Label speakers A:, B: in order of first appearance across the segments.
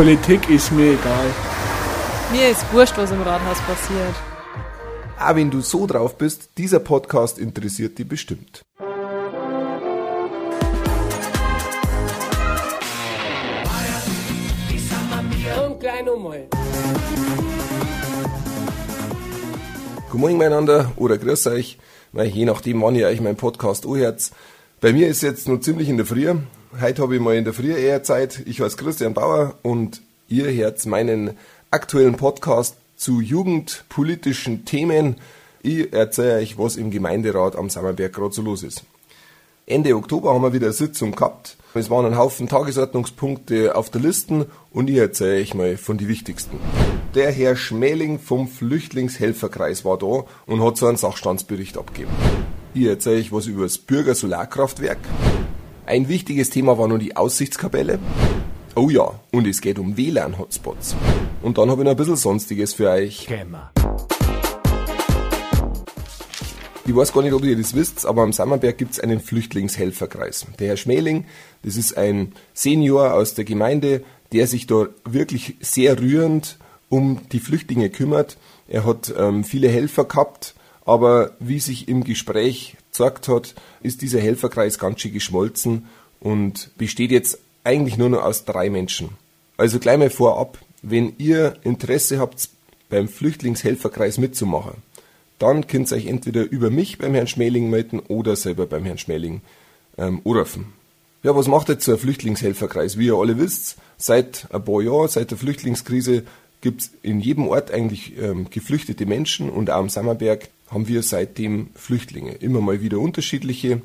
A: Politik ist mir egal.
B: Mir ist wurscht, was im Rathaus passiert.
C: Ah, wenn du so drauf bist, dieser Podcast interessiert dich bestimmt.
D: Und gleich nochmal.
C: Guten Morgen miteinander oder grüß euch, weil je nachdem, wann ihr euch meinen Podcast anhört. Bei mir ist jetzt noch ziemlich in der Früh. Heute habe ich mal in der Früh eher Zeit. Ich heiße Christian Bauer und ihr hört meinen aktuellen Podcast zu jugendpolitischen Themen. Ich erzähle euch, was im Gemeinderat am Sammerberg gerade so los ist. Ende Oktober haben wir wieder eine Sitzung gehabt. Es waren ein Haufen Tagesordnungspunkte auf der Liste und ich erzähle euch mal von den wichtigsten. Der Herr Schmäling vom Flüchtlingshelferkreis war da und hat so einen Sachstandsbericht abgegeben. Ich erzähle euch was über das Bürgersolarkraftwerk. Ein wichtiges Thema war nun die Aussichtskapelle. Oh ja, und es geht um WLAN-Hotspots. Und dann habe ich noch ein bisschen Sonstiges für euch. Ich weiß gar nicht, ob ihr das wisst, aber am Sammerberg gibt es einen Flüchtlingshelferkreis. Der Herr Schmäling, das ist ein Senior aus der Gemeinde, der sich da wirklich sehr rührend um die Flüchtlinge kümmert. Er hat ähm, viele Helfer gehabt, aber wie sich im Gespräch gezeigt hat, ist dieser Helferkreis ganz schön geschmolzen und besteht jetzt eigentlich nur noch aus drei Menschen. Also gleich mal vorab, wenn ihr Interesse habt, beim Flüchtlingshelferkreis mitzumachen, dann könnt ihr euch entweder über mich beim Herrn Schmäling melden oder selber beim Herrn Schmäling ähm, anrufen. Ja, was macht jetzt so ein Flüchtlingshelferkreis? Wie ihr alle wisst, seit ein paar Jahren, seit der Flüchtlingskrise, gibt's in jedem Ort eigentlich ähm, geflüchtete Menschen und auch am Sammerberg haben wir seitdem Flüchtlinge. Immer mal wieder unterschiedliche.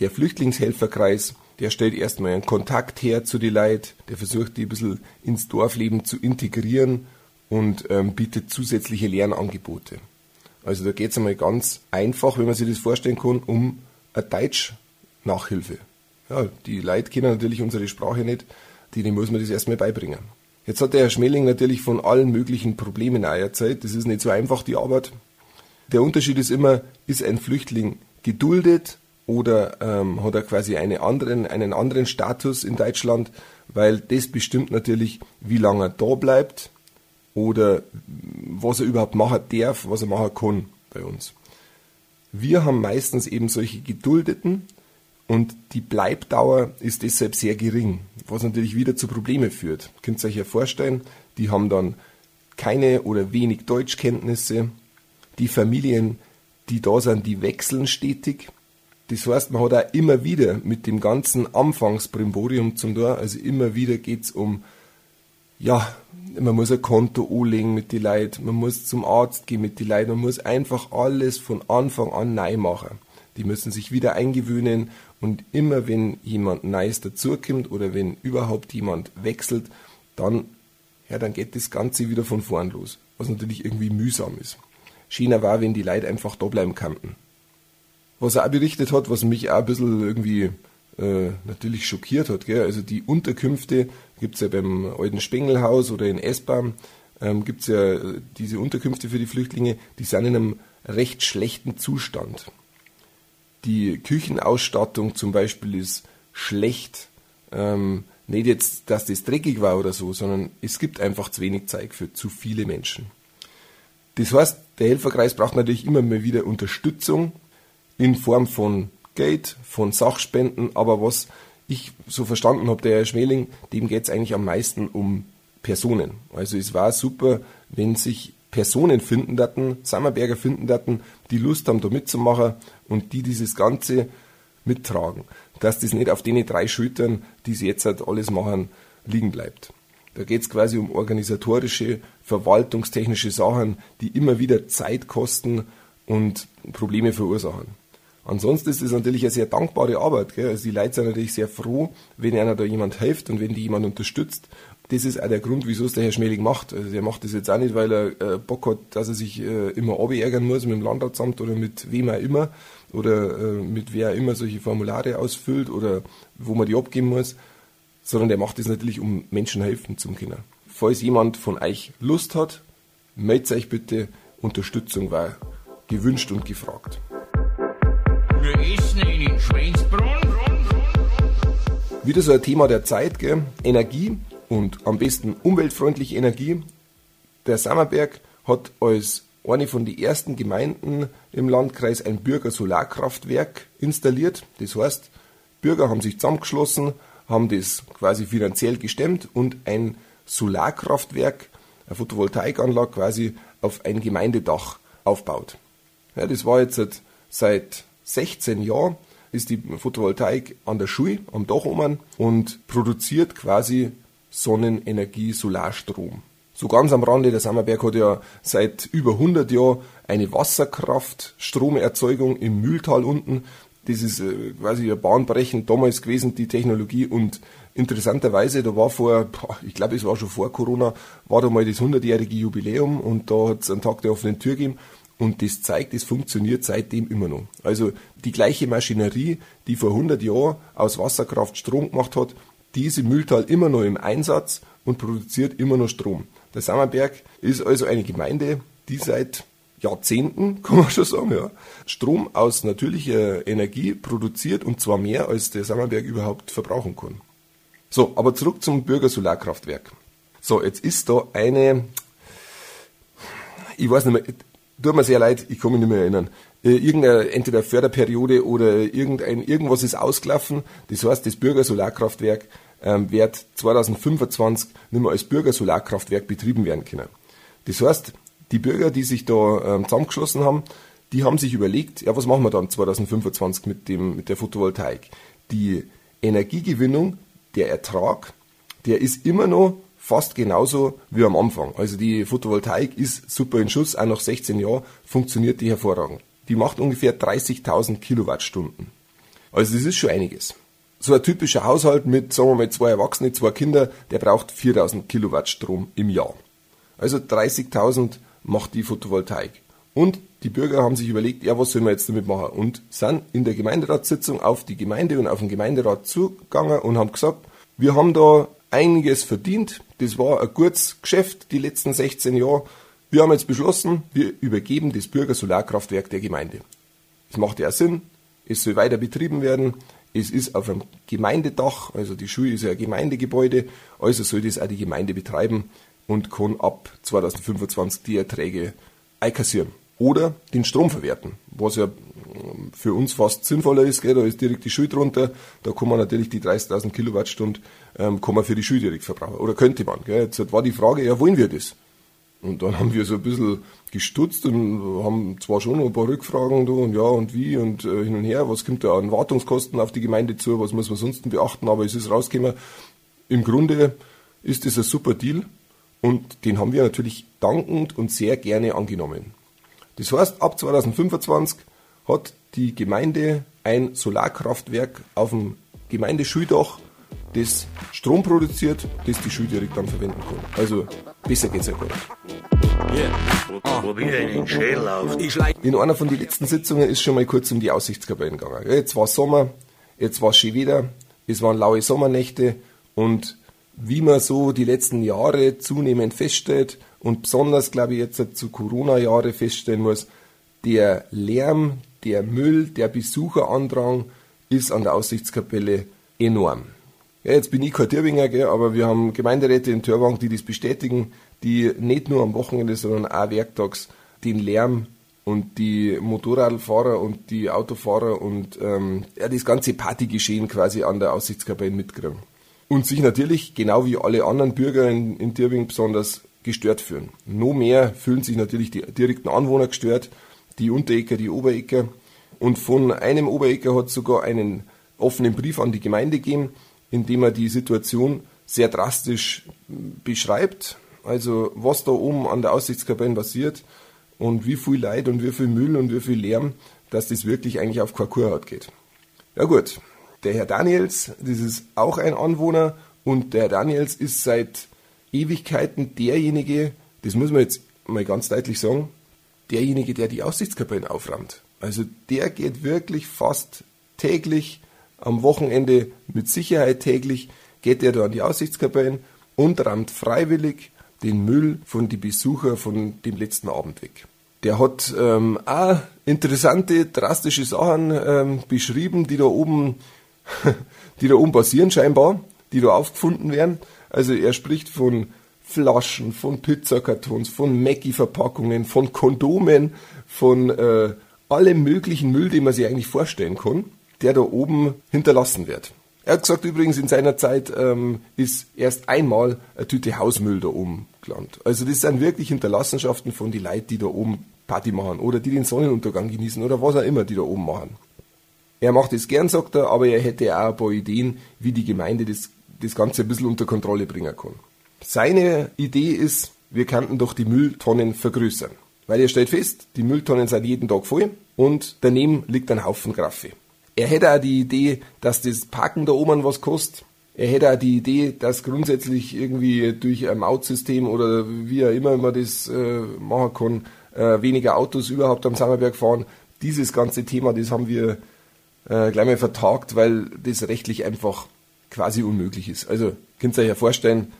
C: Der Flüchtlingshelferkreis, der stellt erstmal einen Kontakt her zu den Leid, der versucht die ein bisschen ins Dorfleben zu integrieren und ähm, bietet zusätzliche Lernangebote. Also da geht's einmal ganz einfach, wenn man sich das vorstellen kann, um eine Deutsch-Nachhilfe. Ja, die Leute kennen natürlich unsere Sprache nicht, denen muss man das erstmal beibringen. Jetzt hat der Herr Schmeling natürlich von allen möglichen Problemen erzählt. Das ist nicht so einfach, die Arbeit. Der Unterschied ist immer, ist ein Flüchtling geduldet oder ähm, hat er quasi eine anderen, einen anderen Status in Deutschland, weil das bestimmt natürlich, wie lange er da bleibt oder was er überhaupt machen darf, was er machen kann bei uns. Wir haben meistens eben solche Geduldeten und die Bleibdauer ist deshalb sehr gering, was natürlich wieder zu Problemen führt. Könnt ihr euch ja vorstellen, die haben dann keine oder wenig Deutschkenntnisse. Die Familien, die da sind, die wechseln stetig. Das heißt, man hat auch immer wieder mit dem ganzen Anfangsbrimborium zum Tor, also immer wieder geht's um, ja, man muss ein Konto anlegen mit den Leuten, man muss zum Arzt gehen mit den Leuten, man muss einfach alles von Anfang an neu machen. Die müssen sich wieder eingewöhnen und immer wenn jemand Neues dazukommt oder wenn überhaupt jemand wechselt, dann, ja, dann geht das Ganze wieder von vorn los. Was natürlich irgendwie mühsam ist. China war, wenn die Leute einfach da bleiben könnten. Was er auch berichtet hat, was mich auch ein bisschen irgendwie äh, natürlich schockiert hat, gell? also die Unterkünfte gibt's ja beim alten Spengelhaus oder in Esbam, ähm, gibt's ja diese Unterkünfte für die Flüchtlinge, die sind in einem recht schlechten Zustand. Die Küchenausstattung zum Beispiel ist schlecht. Ähm, nicht jetzt, dass das dreckig war oder so, sondern es gibt einfach zu wenig Zeit für zu viele Menschen. Das heißt, der Helferkreis braucht natürlich immer mal wieder Unterstützung in Form von Geld, von Sachspenden, aber was ich so verstanden habe, der Herr Schmeling, dem geht es eigentlich am meisten um Personen. Also es war super, wenn sich Personen finden daten, Sammerberger finden daten, die Lust haben, da mitzumachen und die dieses Ganze mittragen. Dass das nicht auf den drei Schultern, die sie jetzt halt alles machen, liegen bleibt. Da geht es quasi um organisatorische, verwaltungstechnische Sachen, die immer wieder Zeit kosten und Probleme verursachen. Ansonsten ist es natürlich eine sehr dankbare Arbeit. Gell? Also die Leute sind natürlich sehr froh, wenn einer da jemand hilft und wenn die jemand unterstützt das ist auch der Grund, wieso es der Herr Schmeling macht. Also der macht das jetzt auch nicht, weil er äh, Bock hat, dass er sich äh, immer ärgern muss mit dem Landratsamt oder mit wem auch immer oder äh, mit wer immer solche Formulare ausfüllt oder wo man die abgeben muss, sondern der macht das natürlich, um Menschen helfen zum Kinder. Falls jemand von euch Lust hat, meldet euch bitte. Unterstützung war gewünscht und gefragt.
E: Wir essen in Schweinsbrunn.
C: Wieder so ein Thema der Zeit, gell? Energie und am besten umweltfreundliche Energie. Der Sammerberg hat als eine von den ersten Gemeinden im Landkreis ein Bürger-Solarkraftwerk installiert. Das heißt, Bürger haben sich zusammengeschlossen, haben das quasi finanziell gestemmt und ein Solarkraftwerk, eine Photovoltaikanlage quasi auf ein Gemeindedach aufbaut. Ja, das war jetzt seit 16 Jahren ist die Photovoltaik an der Schule, am Dach oben und produziert quasi Sonnenenergie, Solarstrom. So ganz am Rande, der Sammerberg hat ja seit über 100 Jahren eine Wasserkraftstromerzeugung im Mühltal unten. Das ist äh, quasi ein bahnbrechend damals gewesen, die Technologie. Und interessanterweise, da war vor, ich glaube, es war schon vor Corona, war da mal das 100-jährige Jubiläum und da hat es einen Tag der offenen Tür gegeben. Und das zeigt, es funktioniert seitdem immer noch. Also die gleiche Maschinerie, die vor 100 Jahren aus Wasserkraft Strom gemacht hat, die ist im Mühltal immer noch im Einsatz und produziert immer noch Strom. Der Sammerberg ist also eine Gemeinde, die seit Jahrzehnten, kann man schon sagen, ja, Strom aus natürlicher Energie produziert und zwar mehr, als der Sammerberg überhaupt verbrauchen kann. So, aber zurück zum Bürgersolarkraftwerk. So, jetzt ist da eine, ich weiß nicht mehr, tut mir sehr leid, ich kann mich nicht mehr erinnern. Äh, irgendeine, entweder Förderperiode oder irgendein, irgendwas ist ausgelaufen. Das heißt, das Bürgersolarkraftwerk ähm, wird 2025 nicht mehr als Bürgersolarkraftwerk betrieben werden können. Das heißt, die Bürger, die sich da ähm, zusammengeschlossen haben, die haben sich überlegt, ja, was machen wir dann 2025 mit, dem, mit der Photovoltaik? Die Energiegewinnung, der Ertrag, der ist immer noch fast genauso wie am Anfang. Also die Photovoltaik ist super in Schuss, auch nach 16 Jahren funktioniert die hervorragend. Die macht ungefähr 30.000 Kilowattstunden. Also das ist schon einiges so ein typischer Haushalt mit, sagen wir mal, zwei Erwachsene, zwei Kinder, der braucht 4000 Kilowatt Strom im Jahr. Also 30.000 macht die Photovoltaik. Und die Bürger haben sich überlegt, ja, was sollen wir jetzt damit machen? Und sind in der Gemeinderatssitzung auf die Gemeinde und auf den Gemeinderat zugegangen und haben gesagt, wir haben da einiges verdient. Das war ein gutes Geschäft die letzten 16 Jahre. Wir haben jetzt beschlossen, wir übergeben das Bürgersolarkraftwerk der Gemeinde. Das macht ja Sinn. Es soll weiter betrieben werden. Es ist auf einem Gemeindedach, also die Schule ist ja ein Gemeindegebäude, also soll das auch die Gemeinde betreiben und kann ab 2025 die Erträge einkassieren. Oder den Strom verwerten, was ja für uns fast sinnvoller ist. Gell? Da ist direkt die Schule drunter, da kann man natürlich die 30.000 Kilowattstunden ähm, kann man für die Schule direkt verbrauchen. Oder könnte man. Gell? Jetzt war die Frage, ja, wollen wir das? Und dann haben wir so ein bisschen gestutzt und haben zwar schon noch ein paar Rückfragen da und ja und wie und äh, hin und her, was kommt da an Wartungskosten auf die Gemeinde zu, was muss man sonst beachten, aber es ist rausgekommen, im Grunde ist es ein super Deal und den haben wir natürlich dankend und sehr gerne angenommen. Das heißt, ab 2025 hat die Gemeinde ein Solarkraftwerk auf dem Gemeindeschüldach, das Strom produziert, das die Schule direkt dann verwenden kann. Also besser geht's ja gar nicht. In einer von den letzten Sitzungen ist schon mal kurz um die Aussichtskapellen gegangen. Jetzt war Sommer, jetzt war schön wieder, es waren laue Sommernächte und wie man so die letzten Jahre zunehmend feststellt und besonders, glaube ich, jetzt zu Corona-Jahre feststellen muss, der Lärm, der Müll, der Besucherandrang ist an der Aussichtskapelle enorm. Ja, jetzt bin ich kein Türwinger, gell, aber wir haben Gemeinderäte in Türwang, die das bestätigen, die nicht nur am Wochenende, sondern auch werktags den Lärm und die Motorradfahrer und die Autofahrer und ähm, ja, das ganze Partygeschehen quasi an der Aussichtskapelle mitkriegen. Und sich natürlich, genau wie alle anderen Bürger in, in Dirwing besonders, gestört fühlen. No mehr fühlen sich natürlich die direkten Anwohner gestört, die Unterecker, die Oberecker. Und von einem Oberecker hat sogar einen offenen Brief an die Gemeinde gegeben, indem er die Situation sehr drastisch beschreibt. Also was da oben an der Aussichtskapelle passiert und wie viel Leid und wie viel Müll und wie viel Lärm, dass das wirklich eigentlich auf Kurhaut geht. Ja gut, der Herr Daniels, das ist auch ein Anwohner und der Herr Daniels ist seit Ewigkeiten derjenige, das muss man jetzt mal ganz deutlich sagen, derjenige, der die Aussichtskapellen aufräumt. Also der geht wirklich fast täglich am Wochenende mit Sicherheit täglich geht er da an die Aussichtskapellen und rammt freiwillig den Müll von den Besuchern von dem letzten Abend weg. Der hat ähm, auch interessante, drastische Sachen ähm, beschrieben, die da oben, die da oben passieren scheinbar, die da aufgefunden werden. Also er spricht von Flaschen, von Pizzakartons, von Maggi-Verpackungen, von Kondomen, von äh, allem möglichen Müll, den man sich eigentlich vorstellen kann, der da oben hinterlassen wird. Er hat gesagt übrigens, in seiner Zeit ähm, ist erst einmal eine Tüte Hausmüll da oben gelandet. Also das sind wirklich Hinterlassenschaften von die Leuten, die da oben Party machen oder die den Sonnenuntergang genießen oder was auch immer die da oben machen. Er macht es gern, sagt er, aber er hätte auch ein paar Ideen, wie die Gemeinde das, das Ganze ein bisschen unter Kontrolle bringen kann. Seine Idee ist, wir könnten doch die Mülltonnen vergrößern. Weil er stellt fest, die Mülltonnen sind jeden Tag voll und daneben liegt ein Haufen Graffe. Er hätte auch die Idee, dass das Parken da oben was kostet. Er hätte auch die Idee, dass grundsätzlich irgendwie durch ein Mautsystem oder wie auch immer man das äh, machen kann, äh, weniger Autos überhaupt am Sammerberg fahren. Dieses ganze Thema, das haben wir äh, gleich mal vertagt, weil das rechtlich einfach quasi unmöglich ist. Also könnt ihr euch ja vorstellen,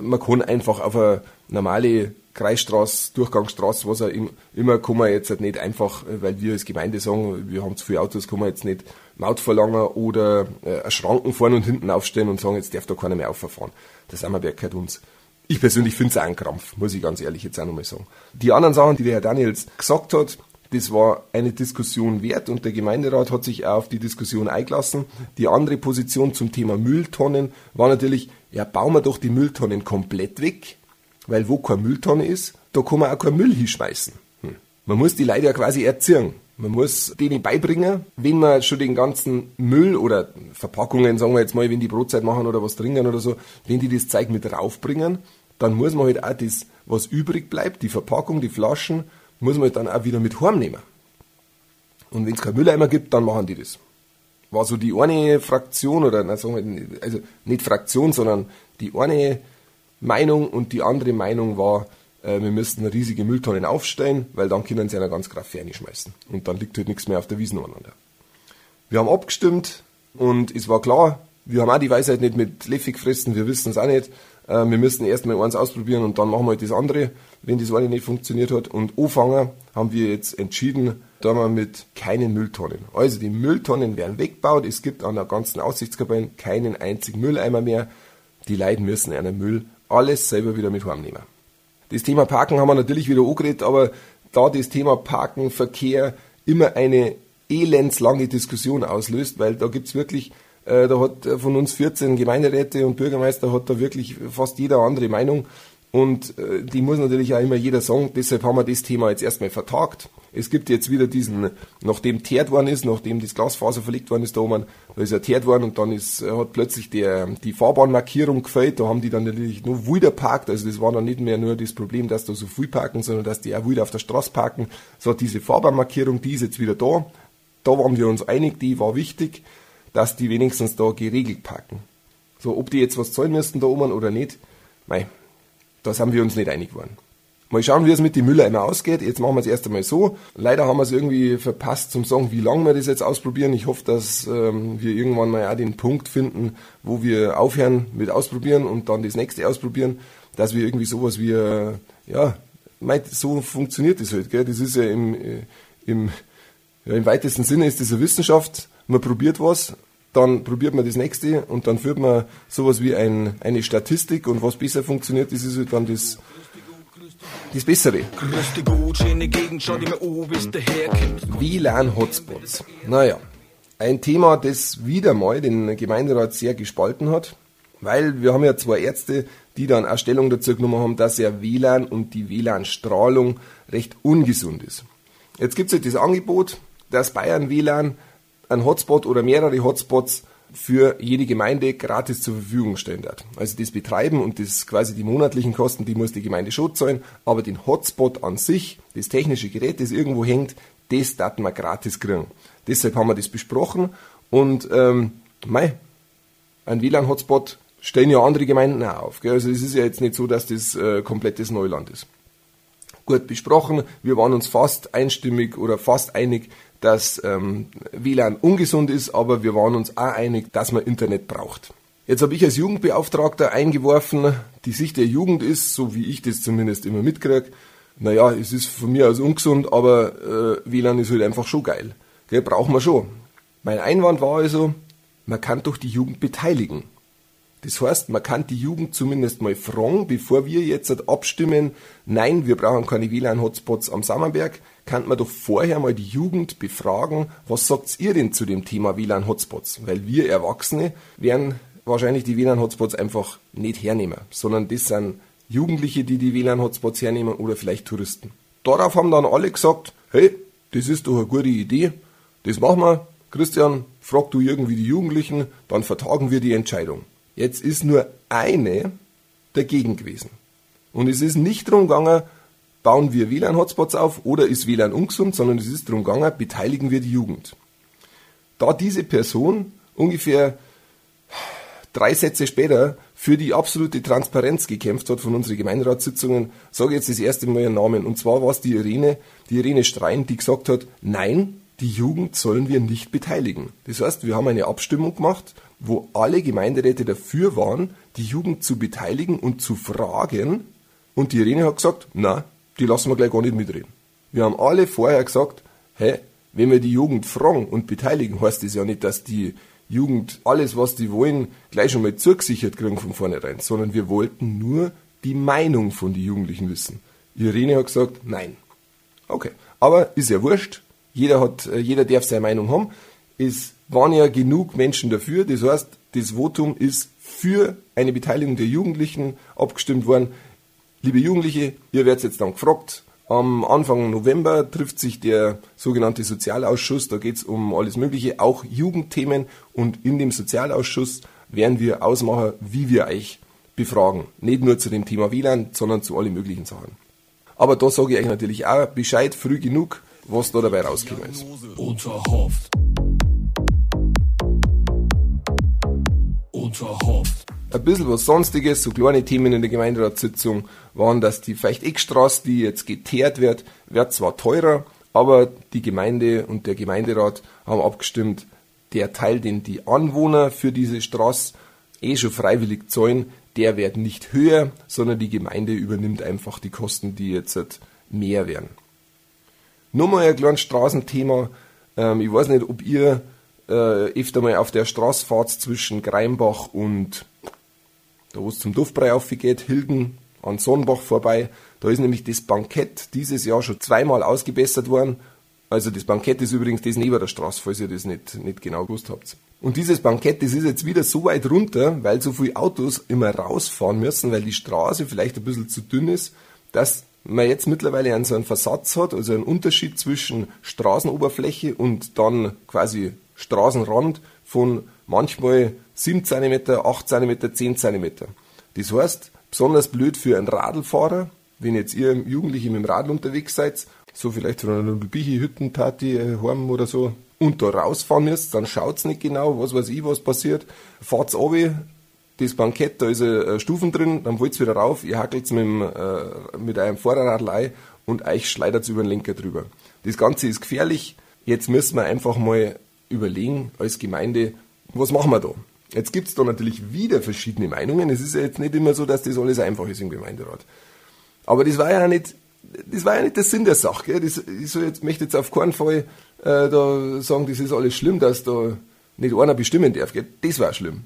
C: man kann einfach auf eine normale Kreisstraße, Durchgangsstraße, was auch immer, kann man jetzt nicht einfach, weil wir als Gemeinde sagen, wir haben zu viele Autos, kann man jetzt nicht Maut verlangen oder äh, Schranken vorne und hinten aufstellen und sagen, jetzt darf da keiner mehr auffahren. Das Ammerberg gehört uns. Ich persönlich finde es auch ein Krampf, muss ich ganz ehrlich jetzt auch nochmal sagen. Die anderen Sachen, die der Herr Daniels gesagt hat, das war eine Diskussion wert und der Gemeinderat hat sich auch auf die Diskussion eingelassen. Die andere Position zum Thema Mülltonnen war natürlich, ja, bauen wir doch die Mülltonnen komplett weg, weil wo keine Mülltonne ist, da kann man auch keinen Müll hinschmeißen. Hm. Man muss die Leute ja quasi erziehen. Man muss denen beibringen, wenn man schon den ganzen Müll oder Verpackungen, sagen wir jetzt mal, wenn die Brotzeit machen oder was trinken oder so, wenn die das Zeug mit raufbringen, dann muss man halt auch das, was übrig bleibt, die Verpackung, die Flaschen, muss man halt dann auch wieder mit heimnehmen. Und wenn es kein Mülleimer gibt, dann machen die das. War so die eine Fraktion, oder na, sagen wir, also nicht Fraktion, sondern die eine Meinung und die andere Meinung war, äh, wir müssten riesige Mülltonnen aufstellen, weil dann können sie einer ganz Kraft schmeißen. Und dann liegt halt nichts mehr auf der Wiesen aneinander. Wir haben abgestimmt und es war klar, wir haben auch die Weisheit nicht mit Löffel gefressen, wir wissen es auch nicht. Äh, wir müssen erst mal eins ausprobieren und dann machen wir halt das andere, wenn das eine nicht funktioniert hat. Und anfangen haben wir jetzt entschieden, da wir mit keinen Mülltonnen. Also die Mülltonnen werden weggebaut. Es gibt an der ganzen Aussichtskabine keinen einzigen Mülleimer mehr. Die Leute müssen einen Müll alles selber wieder mit heimnehmen. Das Thema Parken haben wir natürlich wieder angeredet, aber da das Thema Parken, Verkehr immer eine elendslange Diskussion auslöst, weil da gibt's wirklich äh, da hat äh, von uns 14 Gemeinderäte und Bürgermeister hat da wirklich fast jeder andere Meinung. Und äh, die muss natürlich auch immer jeder sagen. Deshalb haben wir das Thema jetzt erstmal vertagt. Es gibt jetzt wieder diesen, nachdem teert worden ist, nachdem das Glasfaser verlegt worden ist da oben, da ist er teert worden und dann ist, hat plötzlich der, die Fahrbahnmarkierung gefällt. Da haben die dann natürlich nur wieder parkt. Also das war dann nicht mehr nur das Problem, dass da so viel parken, sondern dass die auch wieder auf der Straße parken. So diese Fahrbahnmarkierung, die ist jetzt wieder da. Da waren wir uns einig, die war wichtig dass die wenigstens da geregelt parken. So, ob die jetzt was zahlen müssten da oben oder nicht, mei, da sind wir uns nicht einig geworden. Mal schauen, wie es mit den Mülleimer ausgeht. Jetzt machen wir es erst einmal so. Leider haben wir es irgendwie verpasst zum sagen, wie lange wir das jetzt ausprobieren. Ich hoffe, dass ähm, wir irgendwann mal auch den Punkt finden, wo wir aufhören mit ausprobieren und dann das nächste ausprobieren, dass wir irgendwie sowas wie, äh, ja, so funktioniert das halt. Gell? Das ist ja im, äh, im, ja, im weitesten Sinne ist das eine Wissenschaft man probiert was, dann probiert man das nächste und dann führt man sowas wie ein, eine Statistik und was besser funktioniert, das ist halt dann das, das Bessere. WLAN-Hotspots. Naja, ein Thema, das wieder mal den Gemeinderat sehr gespalten hat, weil wir haben ja zwei Ärzte, die dann auch Stellung dazu genommen haben, dass ja WLAN und die WLAN-Strahlung recht ungesund ist. Jetzt gibt es halt das Angebot, dass Bayern WLAN ein Hotspot oder mehrere Hotspots für jede Gemeinde gratis zur Verfügung stellen wird. Also das Betreiben und das quasi die monatlichen Kosten, die muss die Gemeinde schon zahlen, aber den Hotspot an sich, das technische Gerät, das irgendwo hängt, das darf man gratis kriegen. Deshalb haben wir das besprochen und ähm, mei, ein WLAN-Hotspot stellen ja andere Gemeinden auch auf. Gell? Also es ist ja jetzt nicht so, dass das äh, komplettes Neuland ist. Gut besprochen, wir waren uns fast einstimmig oder fast einig, dass ähm, WLAN ungesund ist, aber wir waren uns auch einig, dass man Internet braucht. Jetzt habe ich als Jugendbeauftragter eingeworfen, die Sicht der Jugend ist, so wie ich das zumindest immer mitkriege, naja, es ist von mir aus ungesund, aber äh, WLAN ist halt einfach schon geil. Gell, brauchen wir schon. Mein Einwand war also, man kann doch die Jugend beteiligen. Das heißt, man kann die Jugend zumindest mal fragen, bevor wir jetzt abstimmen, nein, wir brauchen keine WLAN-Hotspots am Sammerberg, kann man doch vorher mal die Jugend befragen, was sagt ihr denn zu dem Thema WLAN-Hotspots? Weil wir Erwachsene werden wahrscheinlich die WLAN-Hotspots einfach nicht hernehmen, sondern das sind Jugendliche, die die WLAN-Hotspots hernehmen oder vielleicht Touristen. Darauf haben dann alle gesagt, hey, das ist doch eine gute Idee, das machen wir. Christian, frag du irgendwie die Jugendlichen, dann vertagen wir die Entscheidung. Jetzt ist nur eine dagegen gewesen. Und es ist nicht darum gegangen, bauen wir WLAN-Hotspots auf oder ist WLAN ungesund, sondern es ist darum gegangen, beteiligen wir die Jugend. Da diese Person ungefähr drei Sätze später für die absolute Transparenz gekämpft hat von unseren Gemeinderatssitzungen, sage ich jetzt das erste Mal ihren Namen. Und zwar war es die Irene, die Irene Strein, die gesagt hat, nein, die Jugend sollen wir nicht beteiligen. Das heißt, wir haben eine Abstimmung gemacht, wo alle Gemeinderäte dafür waren, die Jugend zu beteiligen und zu fragen. Und die Irene hat gesagt, na, die lassen wir gleich gar nicht mitreden. Wir haben alle vorher gesagt, hä, wenn wir die Jugend fragen und beteiligen, heißt das ja nicht, dass die Jugend alles, was die wollen, gleich schon mal zugesichert kriegen von vornherein, sondern wir wollten nur die Meinung von den Jugendlichen wissen. Irene hat gesagt, nein. Okay. Aber ist ja wurscht. Jeder hat, äh, jeder darf seine Meinung haben. Es waren ja genug Menschen dafür. Das heißt, das Votum ist für eine Beteiligung der Jugendlichen abgestimmt worden. Liebe Jugendliche, ihr werdet jetzt dann gefragt, am Anfang November trifft sich der sogenannte Sozialausschuss. Da geht es um alles Mögliche, auch Jugendthemen. Und in dem Sozialausschuss werden wir ausmachen, wie wir euch befragen. Nicht nur zu dem Thema WLAN, sondern zu allen möglichen Sachen. Aber da sage ich euch natürlich auch Bescheid früh genug, was da dabei rausgekommen ist. Unterhofft. Unterhofft. Ein bisschen was Sonstiges, so kleine Themen in der Gemeinderatssitzung waren, dass die Feicht-Eck-Straße, die jetzt geteert wird, wird zwar teurer, aber die Gemeinde und der Gemeinderat haben abgestimmt, der Teil, den die Anwohner für diese Straße eh schon freiwillig zahlen, der wird nicht höher, sondern die Gemeinde übernimmt einfach die Kosten, die jetzt mehr werden. Nur mal ein kleines Straßenthema. Ähm, ich weiß nicht, ob ihr äh, öfter mal auf der Straße fahrt zwischen Greimbach und da wo es zum Duftbrei aufgeht, Hilden an Sonnenbach vorbei. Da ist nämlich das Bankett dieses Jahr schon zweimal ausgebessert worden. Also das Bankett ist übrigens das neben der Straße, falls ihr das nicht, nicht genau gewusst habt. Und dieses Bankett, das ist jetzt wieder so weit runter, weil so viele Autos immer rausfahren müssen, weil die Straße vielleicht ein bisschen zu dünn ist, dass man jetzt mittlerweile einen so einen Versatz hat, also einen Unterschied zwischen Straßenoberfläche und dann quasi Straßenrand von manchmal 7 cm, 8 cm, 10 cm. Das heißt, besonders blöd für einen Radlfahrer, wenn jetzt ihr Jugendliche mit dem Radl unterwegs seid, so vielleicht von einer Bichi-Hüttenparty heim oder so, und da rausfahren müsst, dann schaut's nicht genau, was weiß ich, was passiert. Fahrt's runter, das Bankett, da ist ein Stufen drin, dann wollt's wieder rauf, ihr hackelt's mit, äh, mit einem Vorderradl ein und euch schleidert's über den Lenker drüber. Das Ganze ist gefährlich. Jetzt müssen wir einfach mal überlegen, als Gemeinde, was machen wir da? Jetzt gibt's da natürlich wieder verschiedene Meinungen. Es ist ja jetzt nicht immer so, dass das alles einfach ist im Gemeinderat. Aber das war ja nicht, das war ja nicht der Sinn der Sache. Gell? Das, ich so jetzt, möchte jetzt auf keinen Fall äh, da sagen, das ist alles schlimm, dass da nicht einer bestimmen darf. Gell? Das war schlimm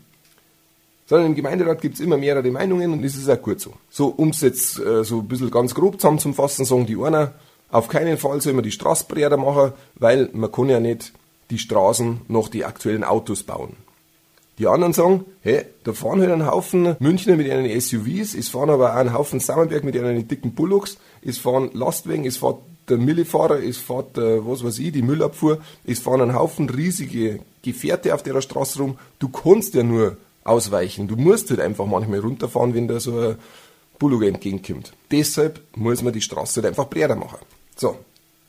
C: sondern im Gemeinderat gibt es immer mehrere Meinungen und das ist auch gut so. So, es jetzt äh, so ein bisschen ganz grob zusammenzufassen, sagen die einer, auf keinen Fall soll man die Straße breiter machen, weil man kann ja nicht die Straßen noch die aktuellen Autos bauen. Die anderen sagen, hey, da fahren halt ein Haufen Münchner mit ihren SUVs, es fahren aber auch ein Haufen Sammerberg mit ihren dicken Bullocks, es fahren Lastwagen, es fährt der Millifahrer, es fährt, äh, was weiß ich, die Müllabfuhr, es fahren ein Haufen riesige Gefährte auf der Straße rum. Du kannst ja nur ausweichen. Du musst halt einfach manchmal runterfahren, wenn da so ein Bullock entgegenkommt. Deshalb muss man die Straße halt einfach breiter machen. So.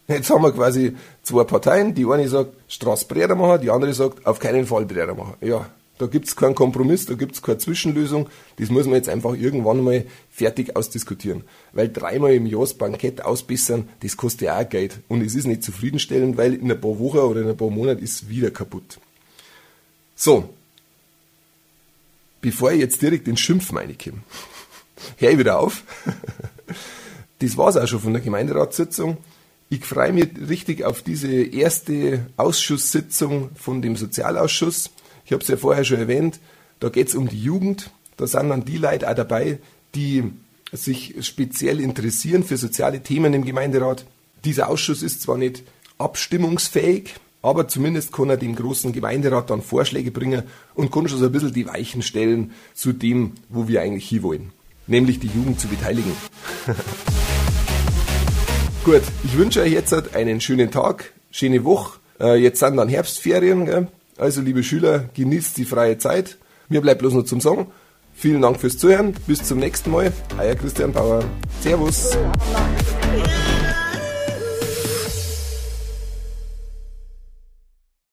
C: Jetzt haben wir quasi zwei Parteien. Die eine sagt, Straße breiter machen, die andere sagt, auf keinen Fall breiter machen. Ja, da gibt's keinen Kompromiss, da gibt's keine Zwischenlösung. Das muss man jetzt einfach irgendwann mal fertig ausdiskutieren. Weil dreimal im Jahr das Bankett ausbessern, das kostet ja auch Geld. Und es ist nicht zufriedenstellend, weil in ein paar Wochen oder in ein paar Monaten ist es wieder kaputt. So, bevor ich jetzt direkt den Schimpf reinkomme, hör ich wieder auf. das war's auch schon von der Gemeinderatssitzung. Ich freue mich richtig auf diese erste Ausschusssitzung von dem Sozialausschuss. Ich habe es ja vorher schon erwähnt, Da geht's um die Jugend. Da sind dann die Leute auch dabei, die sich speziell interessieren für soziale Themen im Gemeinderat. Dieser Ausschuss ist zwar nicht abstimmungsfähig, aber zumindest kann er dem großen Gemeinderat dann Vorschläge bringen und kann schon so ein bisschen die Weichen stellen zu dem, wo wir eigentlich hinwollen. Nämlich die Jugend zu beteiligen. Gut, ich wünsche euch jetzt einen schönen Tag, schöne Woche. Äh, jetzt sind dann Herbstferien, gell? also liebe Schüler, genießt die freie Zeit. Mir bleibt bloß noch zum Sagen. Vielen Dank fürs Zuhören. Bis zum nächsten Mal. Euer Christian Bauer. Servus.